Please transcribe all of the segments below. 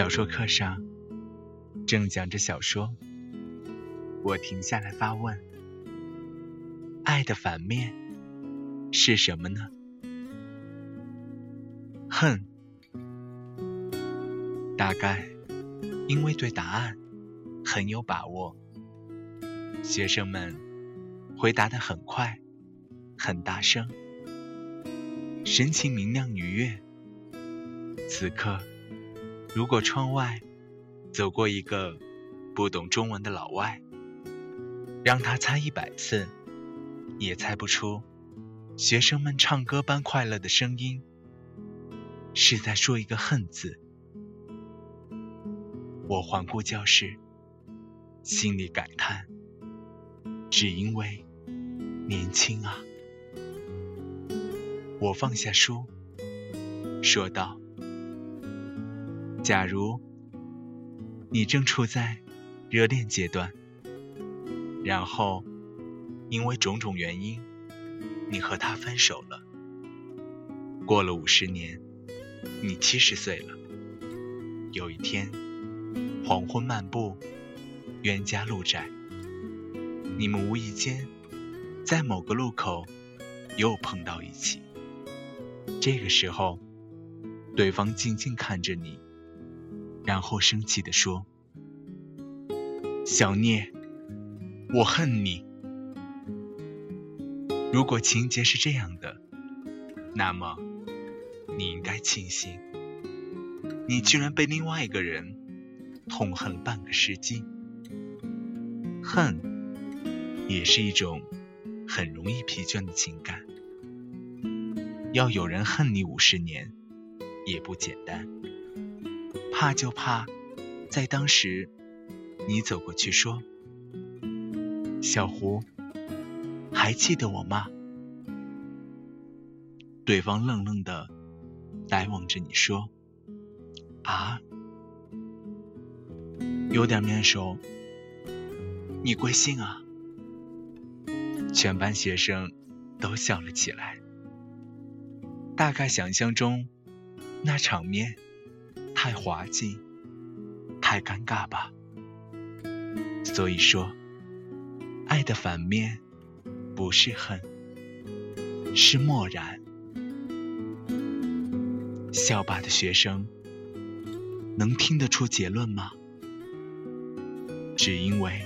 小说课上，正讲着小说，我停下来发问：爱的反面是什么呢？恨。大概因为对答案很有把握，学生们回答的很快，很大声，神情明亮愉悦。此刻。如果窗外走过一个不懂中文的老外，让他猜一百次，也猜不出学生们唱歌般快乐的声音是在说一个“恨”字。我环顾教室，心里感叹：只因为年轻啊！我放下书，说道。假如你正处在热恋阶段，然后因为种种原因，你和他分手了。过了五十年，你七十岁了。有一天，黄昏漫步，冤家路窄，你们无意间在某个路口又碰到一起。这个时候，对方静静看着你。然后生气地说：“小聂，我恨你。如果情节是这样的，那么你应该庆幸，你居然被另外一个人痛恨半个世纪。恨也是一种很容易疲倦的情感，要有人恨你五十年，也不简单。”怕就怕，在当时，你走过去说：“小胡，还记得我吗？”对方愣愣的呆望着你说：“啊，有点面熟。你贵姓啊？”全班学生都笑了起来。大概想象中那场面。太滑稽，太尴尬吧。所以说，爱的反面不是恨，是漠然。校霸的学生能听得出结论吗？只因为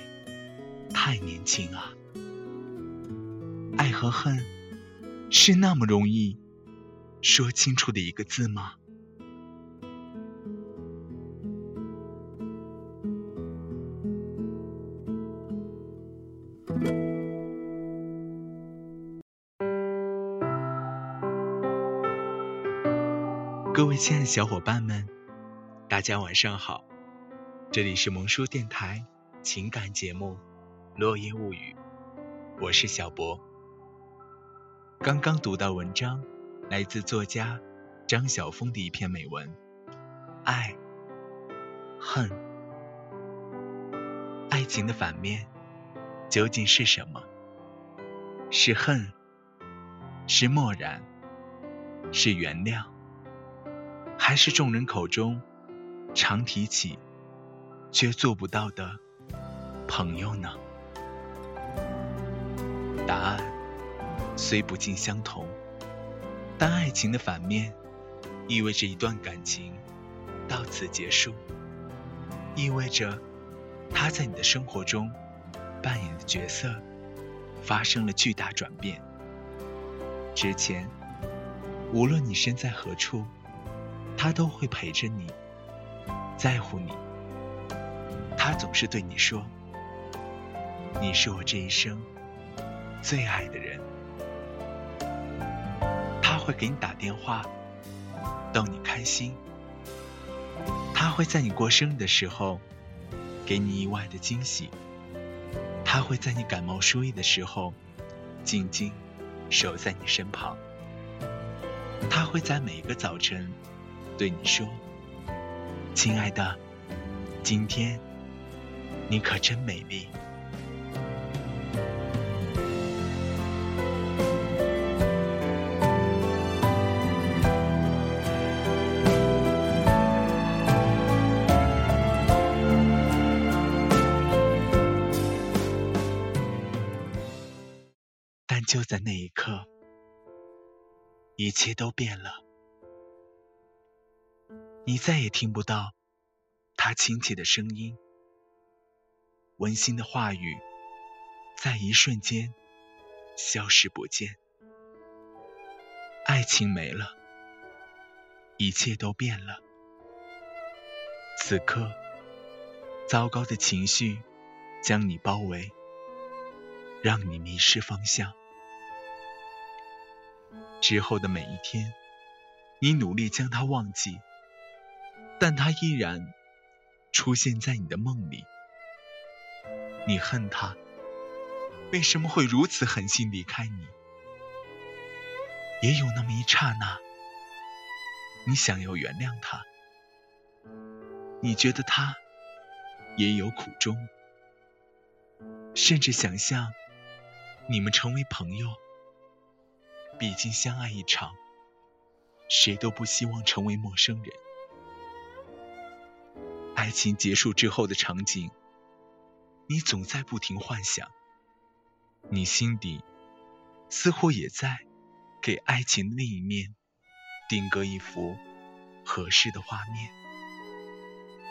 太年轻啊。爱和恨是那么容易说清楚的一个字吗？亲爱的小伙伴们，大家晚上好！这里是萌叔电台情感节目《落叶物语》，我是小博。刚刚读到文章，来自作家张晓峰的一篇美文：爱、恨、爱情的反面究竟是什么？是恨？是漠然？是原谅？还是众人口中常提起却做不到的朋友呢？答案虽不尽相同，但爱情的反面意味着一段感情到此结束，意味着他在你的生活中扮演的角色发生了巨大转变。之前，无论你身在何处。他都会陪着你，在乎你。他总是对你说：“你是我这一生最爱的人。”他会给你打电话，逗你开心。他会在你过生日的时候，给你意外的惊喜。他会在你感冒输液的时候，静静守在你身旁。他会在每个早晨，对你说：“亲爱的，今天你可真美丽。”但就在那一刻，一切都变了。你再也听不到他亲切的声音，温馨的话语，在一瞬间消失不见。爱情没了，一切都变了。此刻，糟糕的情绪将你包围，让你迷失方向。之后的每一天，你努力将他忘记，但他依然出现在你的梦里。你恨他，为什么会如此狠心离开你？也有那么一刹那，你想要原谅他，你觉得他也有苦衷，甚至想象你们成为朋友。毕竟相爱一场，谁都不希望成为陌生人。爱情结束之后的场景，你总在不停幻想。你心底似乎也在给爱情的另一面定格一幅合适的画面。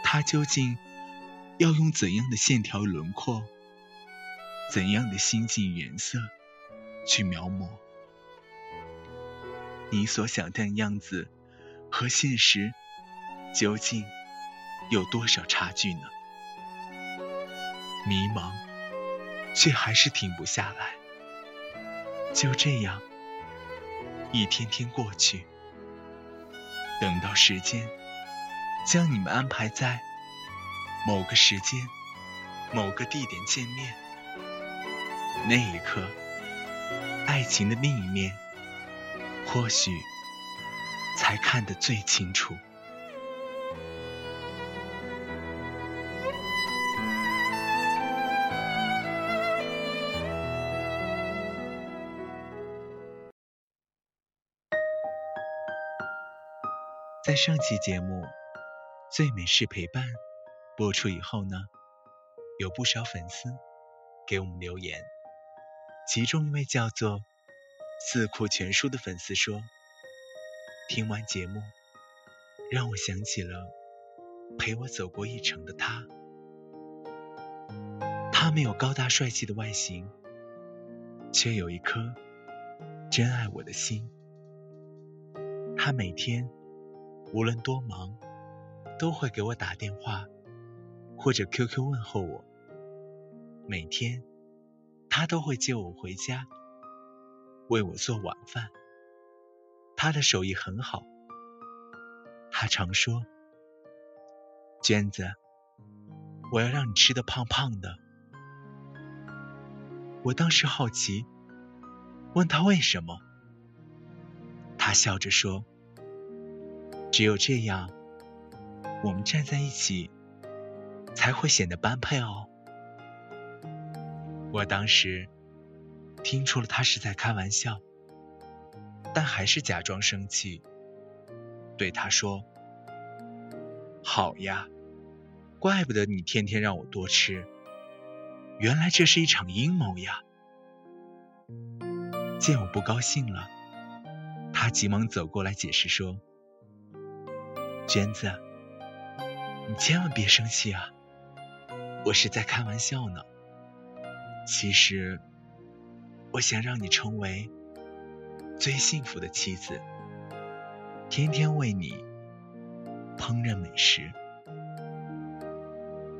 它究竟要用怎样的线条轮廓，怎样的心境颜色去描摹？你所想象的样子和现实究竟有多少差距呢？迷茫，却还是停不下来。就这样，一天天过去，等到时间将你们安排在某个时间、某个地点见面，那一刻，爱情的另一面。或许才看得最清楚。在上期节目《最美是陪伴》播出以后呢，有不少粉丝给我们留言，其中一位叫做。四库全书的粉丝说：“听完节目，让我想起了陪我走过一程的他。他没有高大帅气的外形，却有一颗真爱我的心。他每天无论多忙，都会给我打电话或者 QQ 问候我。每天他都会接我回家。”为我做晚饭，他的手艺很好。他常说：“娟子，我要让你吃的胖胖的。”我当时好奇，问他为什么。他笑着说：“只有这样，我们站在一起才会显得般配哦。”我当时。听出了他是在开玩笑，但还是假装生气，对他说：“好呀，怪不得你天天让我多吃，原来这是一场阴谋呀！”见我不高兴了，他急忙走过来解释说：“娟子，你千万别生气啊，我是在开玩笑呢。其实……”我想让你成为最幸福的妻子，天天为你烹饪美食。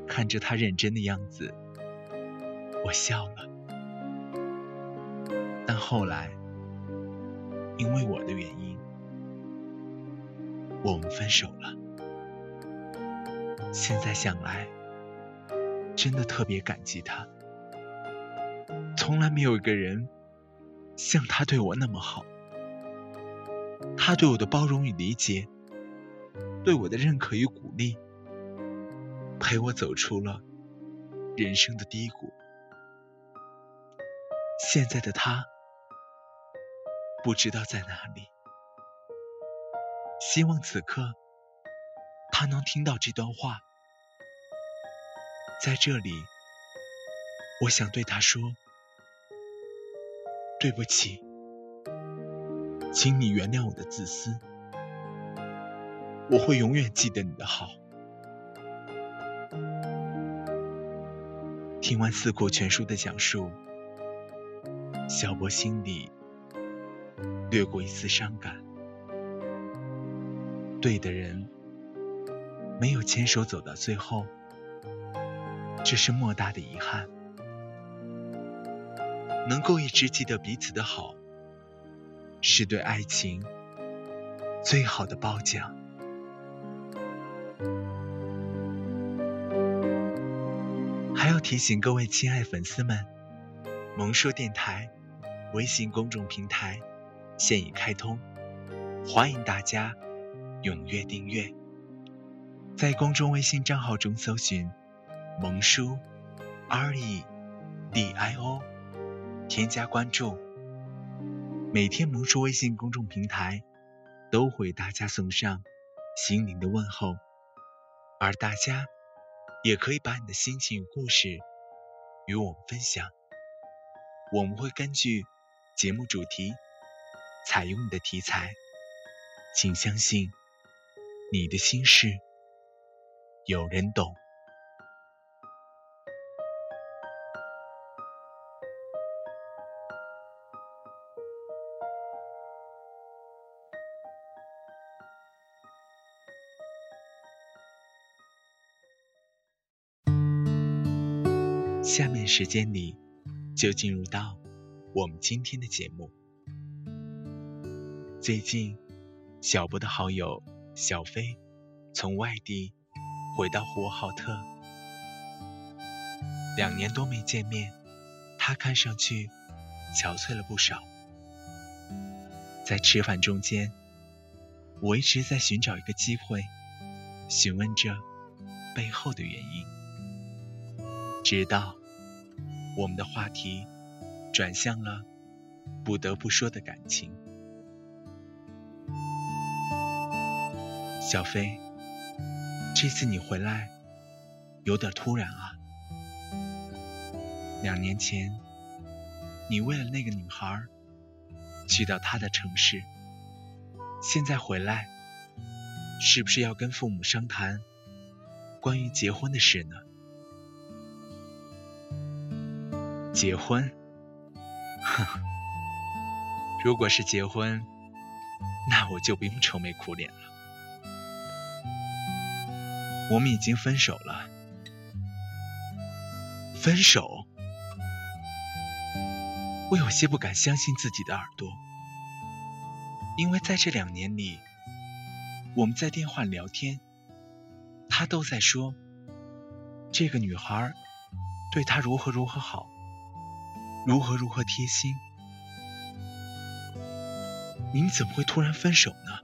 看着他认真的样子，我笑了。但后来，因为我的原因，我们分手了。现在想来，真的特别感激他。从来没有一个人像他对我那么好。他对我的包容与理解，对我的认可与鼓励，陪我走出了人生的低谷。现在的他，不知道在哪里。希望此刻他能听到这段话。在这里，我想对他说：“对不起。”请你原谅我的自私，我会永远记得你的好。听完《四库全书》的讲述，小波心里掠过一丝伤感。对的人没有牵手走到最后，这是莫大的遗憾。能够一直记得彼此的好。是对爱情最好的褒奖。还要提醒各位亲爱粉丝们，萌叔电台微信公众平台现已开通，欢迎大家踊跃订阅。在公众微信账号中搜寻“萌叔 R E D I O”，添加关注。每天萌叔微信公众平台都会大家送上心灵的问候，而大家也可以把你的心情与故事与我们分享，我们会根据节目主题采用你的题材，请相信你的心事有人懂。下面时间里，就进入到我们今天的节目。最近，小波的好友小飞从外地回到呼和浩特，两年多没见面，他看上去憔悴了不少。在吃饭中间，我一直在寻找一个机会，询问着背后的原因。直到我们的话题转向了不得不说的感情，小飞，这次你回来有点突然啊。两年前，你为了那个女孩去到她的城市，现在回来，是不是要跟父母商谈关于结婚的事呢？结婚，哼，如果是结婚，那我就不用愁眉苦脸了。我们已经分手了，分手，我有些不敢相信自己的耳朵，因为在这两年里，我们在电话聊天，他都在说这个女孩对他如何如何好。如何如何贴心？您怎么会突然分手呢？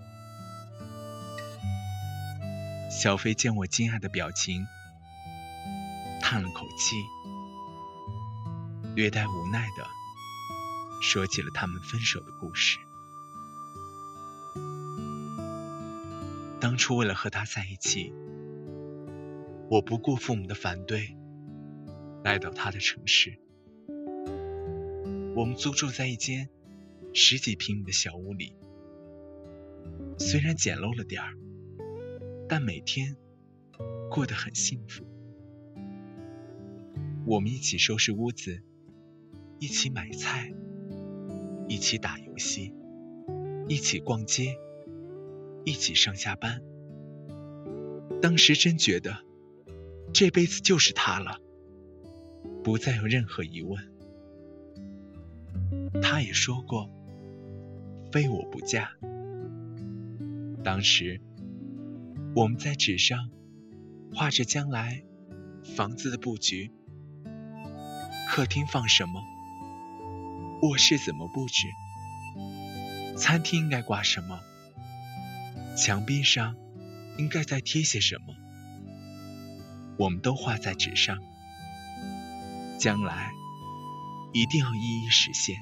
小飞见我惊讶的表情，叹了口气，略带无奈的说起了他们分手的故事。当初为了和他在一起，我不顾父母的反对，来到他的城市。我们租住在一间十几平米的小屋里，虽然简陋了点儿，但每天过得很幸福。我们一起收拾屋子，一起买菜，一起打游戏，一起逛街，一起上下班。当时真觉得这辈子就是他了，不再有任何疑问。他也说过，非我不嫁。当时我们在纸上画着将来房子的布局，客厅放什么，卧室怎么布置，餐厅应该挂什么，墙壁上应该再贴些什么，我们都画在纸上，将来一定要一一实现。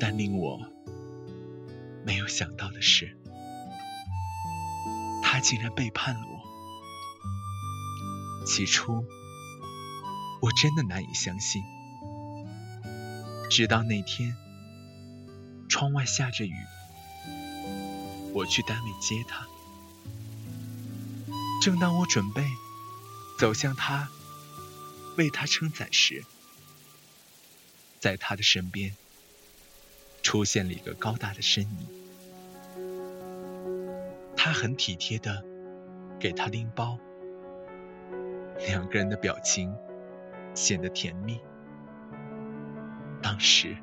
但令我没有想到的是，他竟然背叛了我。起初，我真的难以相信。直到那天，窗外下着雨，我去单位接他。正当我准备走向他，为他撑伞时，在他的身边。出现了一个高大的身影，他很体贴的给他拎包，两个人的表情显得甜蜜。当时，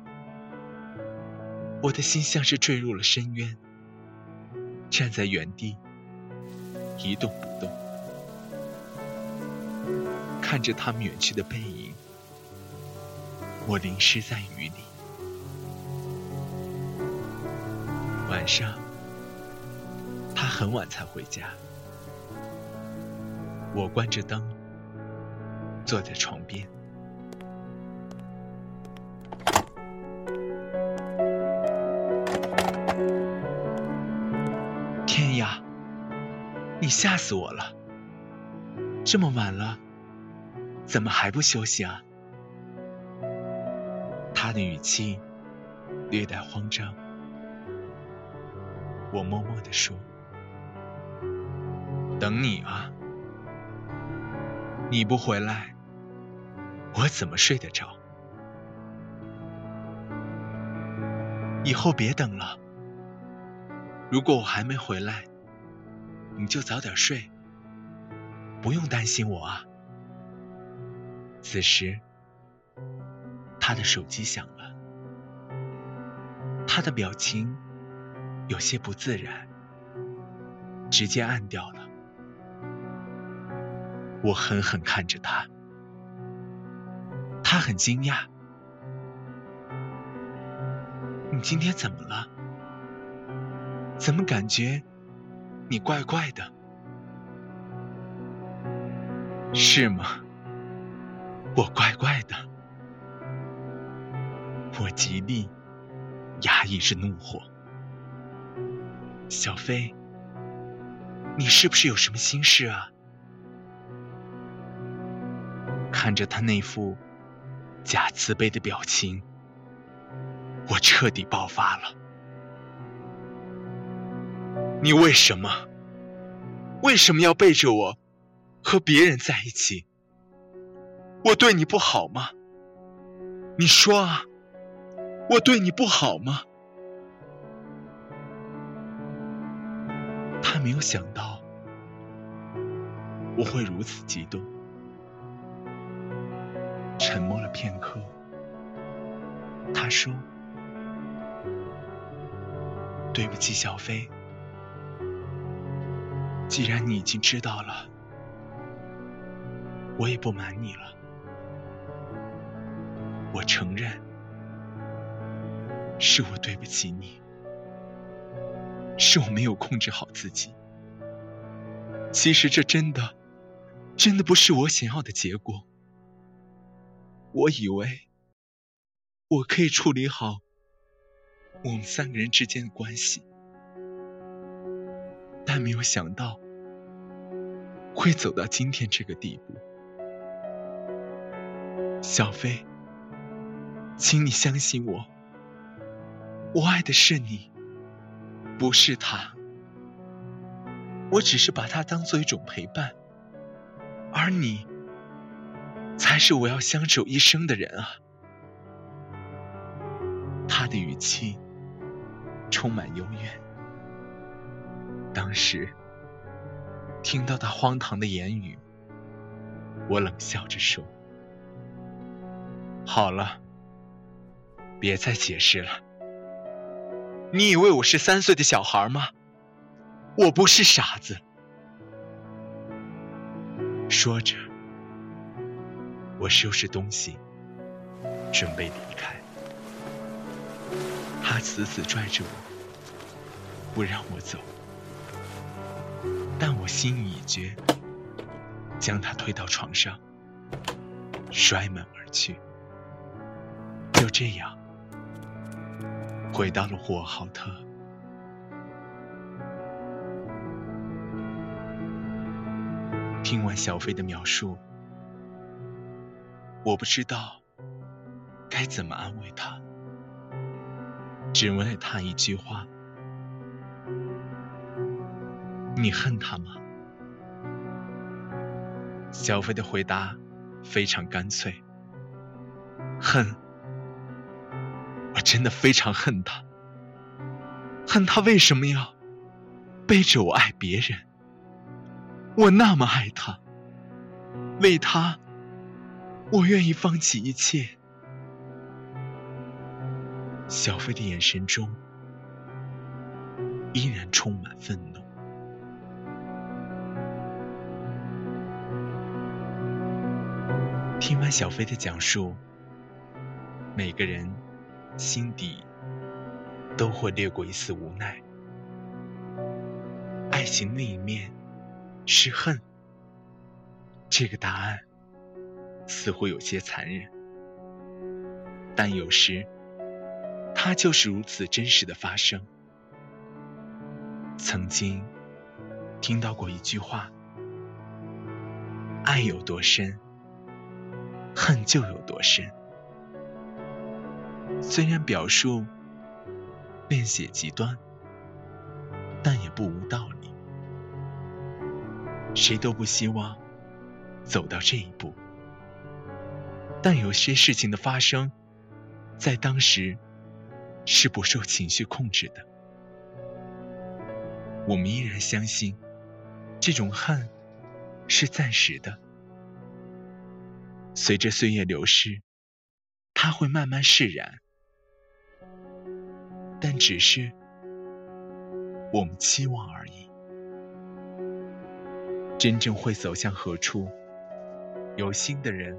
我的心像是坠入了深渊，站在原地一动不动，看着他们远去的背影，我淋湿在雨里。晚上，他很晚才回家。我关着灯，坐在床边。天呀，你吓死我了！这么晚了，怎么还不休息啊？他的语气略带慌张。我默默地说：“等你啊，你不回来，我怎么睡得着？以后别等了。如果我还没回来，你就早点睡，不用担心我啊。”此时，他的手机响了，他的表情。有些不自然，直接按掉了。我狠狠看着他，他很惊讶：“你今天怎么了？怎么感觉你怪怪的？是吗？我怪怪的。”我极力压抑着怒火。小飞，你是不是有什么心事啊？看着他那副假慈悲的表情，我彻底爆发了。你为什么？为什么要背着我和别人在一起？我对你不好吗？你说啊，我对你不好吗？他没有想到我会如此激动，沉默了片刻，他说：“对不起，小飞，既然你已经知道了，我也不瞒你了，我承认是我对不起你。”是我没有控制好自己。其实这真的，真的不是我想要的结果。我以为我可以处理好我们三个人之间的关系，但没有想到会走到今天这个地步。小飞，请你相信我，我爱的是你。不是他，我只是把他当做一种陪伴，而你才是我要相守一生的人啊！他的语气充满幽怨。当时听到他荒唐的言语，我冷笑着说：“好了，别再解释了。你以为我是三岁的小孩吗？我不是傻子。说着，我收拾东西，准备离开。他死死拽着我，不让我走。但我心意已决，将他推到床上，摔门而去。就这样，回到了呼和浩特。听完小飞的描述，我不知道该怎么安慰他，只问了他一句话。你恨他吗？小飞的回答非常干脆。恨，真的非常恨他。恨他为什么要背着我爱别人？我那么爱他，为他，我愿意放弃一切。小飞的眼神中依然充满愤怒。听完小飞的讲述，每个人心底都会掠过一丝无奈。爱情另一面是恨，这个答案似乎有些残忍，但有时它就是如此真实的发生。曾经听到过一句话：爱有多深。恨就有多深。虽然表述恋血极端，但也不无道理。谁都不希望走到这一步，但有些事情的发生，在当时是不受情绪控制的。我们依然相信，这种恨是暂时的。随着岁月流逝，它会慢慢释然，但只是我们期望而已。真正会走向何处，有心的人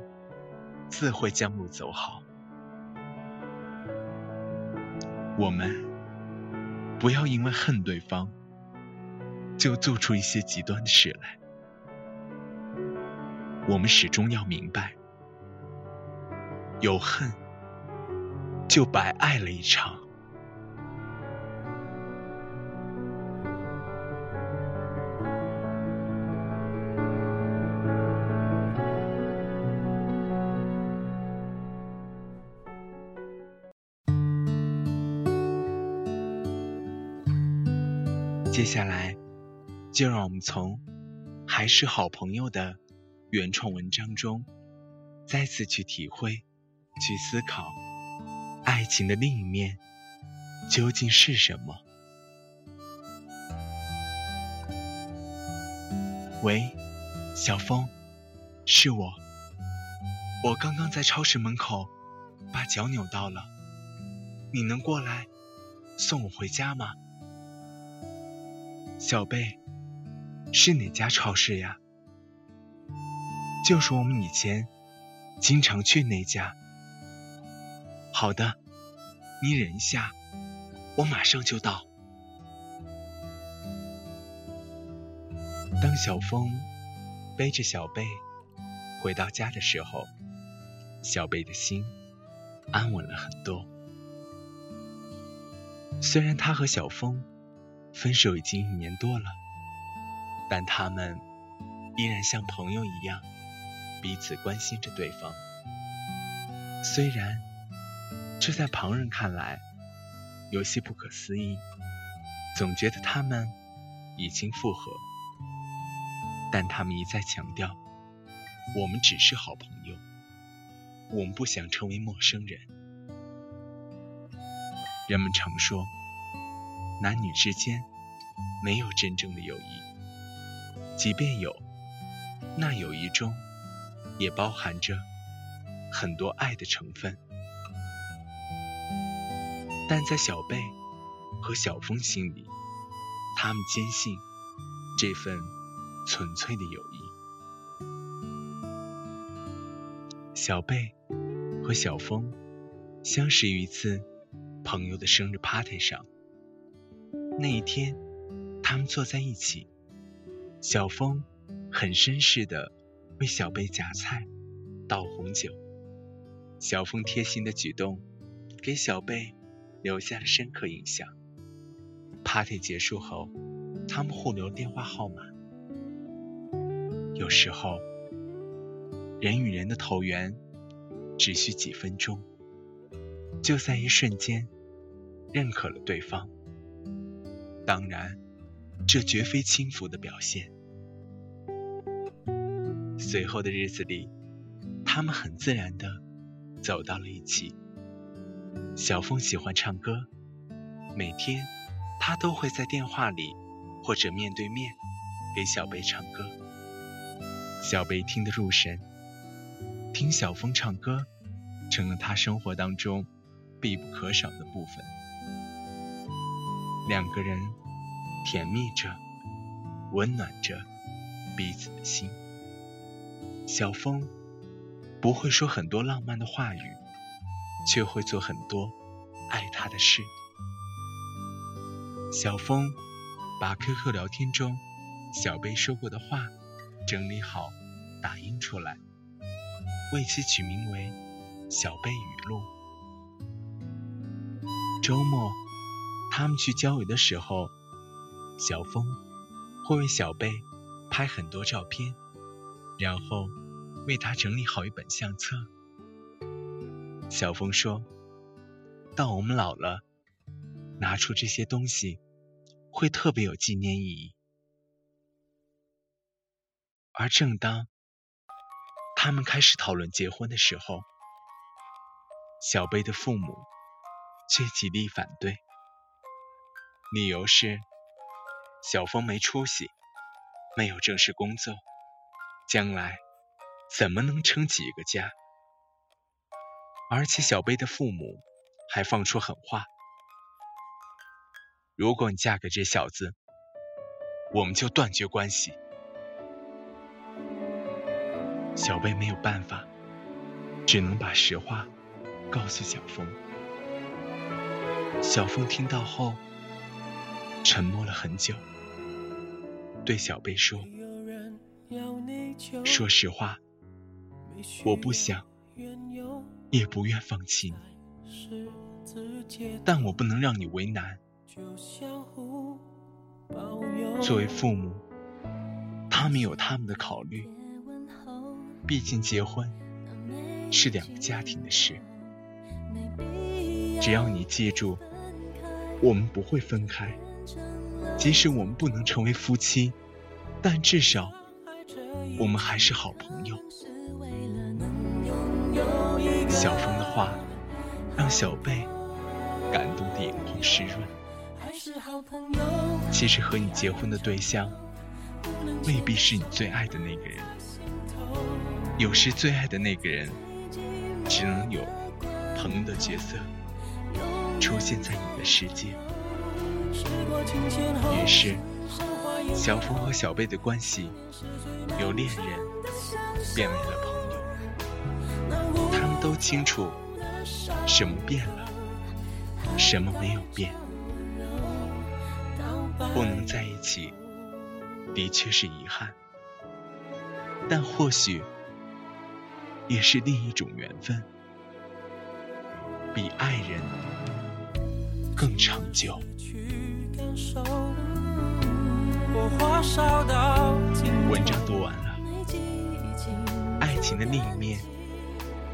自会将路走好。我们不要因为恨对方，就做出一些极端的事来。我们始终要明白。有恨，就白爱了一场。接下来，就让我们从“还是好朋友”的原创文章中，再次去体会。去思考，爱情的另一面究竟是什么？喂，小峰，是我。我刚刚在超市门口把脚扭到了，你能过来送我回家吗？小贝，是哪家超市呀？就是我们以前经常去那家。好的，你忍一下，我马上就到。当小峰背着小贝回到家的时候，小贝的心安稳了很多。虽然他和小峰分手已经一年多了，但他们依然像朋友一样彼此关心着对方。虽然。这在旁人看来有些不可思议，总觉得他们已经复合，但他们一再强调，我们只是好朋友，我们不想成为陌生人。人们常说，男女之间没有真正的友谊，即便有，那友谊中也包含着很多爱的成分。但在小贝和小峰心里，他们坚信这份纯粹的友谊。小贝和小峰相识于一次朋友的生日 party 上。那一天，他们坐在一起，小峰很绅士的为小贝夹菜、倒红酒。小峰贴心的举动给小贝留下了深刻印象。party 结束后，他们互留电话号码。有时候。人与人的投缘只需几分钟，就在一瞬间认可了对方。当然，这绝非轻浮的表现。随后的日子里，他们很自然的走到了一起。小峰喜欢唱歌，每天他都会在电话里或者面对面给小贝唱歌，小贝听得入神。听小峰唱歌，成了他生活当中必不可少的部分。两个人甜蜜着，温暖着彼此的心。小峰不会说很多浪漫的话语，却会做很多爱他的事。小峰把 QQ 聊天中小贝说过的话整理好，打印出来。为其取名为《小贝语录》。周末，他们去郊游的时候，小峰会为小贝拍很多照片，然后为他整理好一本相册。小峰说：“到我们老了，拿出这些东西，会特别有纪念意义。”而正当……他们开始讨论结婚的时候，小贝的父母却极力反对，理由是小峰没出息，没有正式工作，将来怎么能撑起一个家？而且小贝的父母还放出狠话：如果你嫁给这小子，我们就断绝关系。小贝没有办法，只能把实话告诉小峰。小峰听到后，沉默了很久，对小贝说：“说实话，我不想，也不愿放弃你，但我不能让你为难。作为父母，他们有他们的考虑。”毕竟结婚是两个家庭的事，只要你记住，我们不会分开。即使我们不能成为夫妻，但至少我们还是好朋友。小峰的话让小贝感动的眼眶湿润。其实和你结婚的对象未必是你最爱的那个人。有时最爱的那个人，只能有朋友的角色出现在你的世界。于是，小峰和小贝的关系由恋人变为了朋友。都清楚什么变了，什么没有变。不能在一起，的确是遗憾，但或许。也是另一种缘分，比爱人更长久。文章读完了，爱情的另一面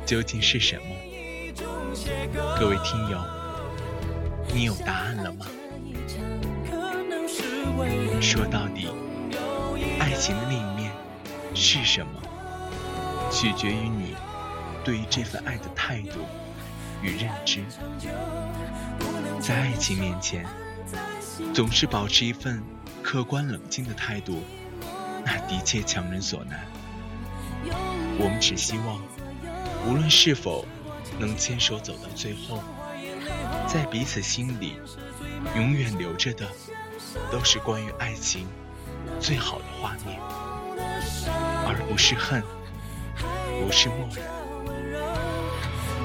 究竟是什么？各位听友，你有答案了吗？说到底，爱情的另一面是什么？取决于你对于这份爱的态度与认知。在爱情面前，总是保持一份客观冷静的态度，那的确强人所难。我们只希望，无论是否能牵手走到最后，在彼此心里永远留着的，都是关于爱情最好的画面，而不是恨，不是漠然。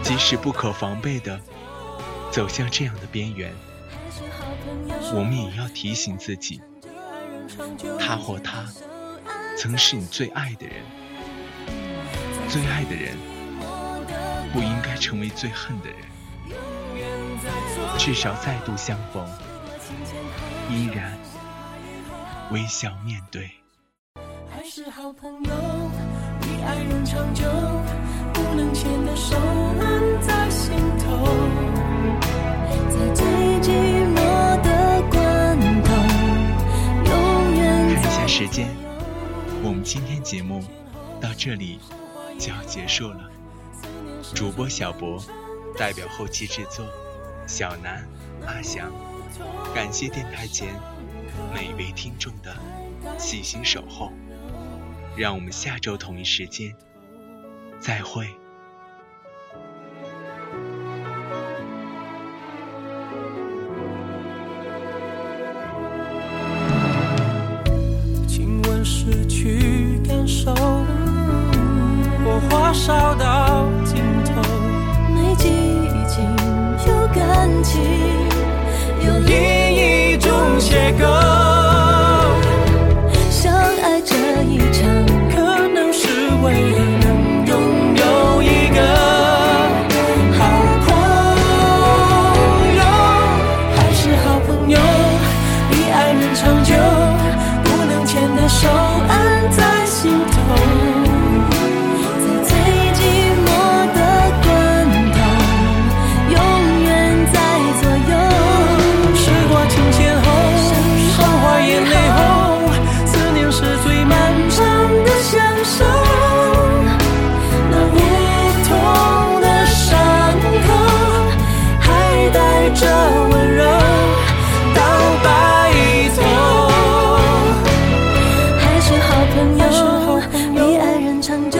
即使不可防备的走向这样的边缘，我们也要提醒自己，他或她曾是你最爱的人，最爱的人不应该成为最恨的人。至少再度相逢，依然微笑面对。还是好朋友，比爱人长久，不能牵的手按在心头，在最寂寞的关头，永远看一下时间，我们今天节目到这里就要结束了。主播小博代表后期制作。小南、阿翔，感谢电台前每位听众的细心守候，让我们下周同一时间再会。亲吻失去感受，火花烧到情，有你。朋友，你爱人长久，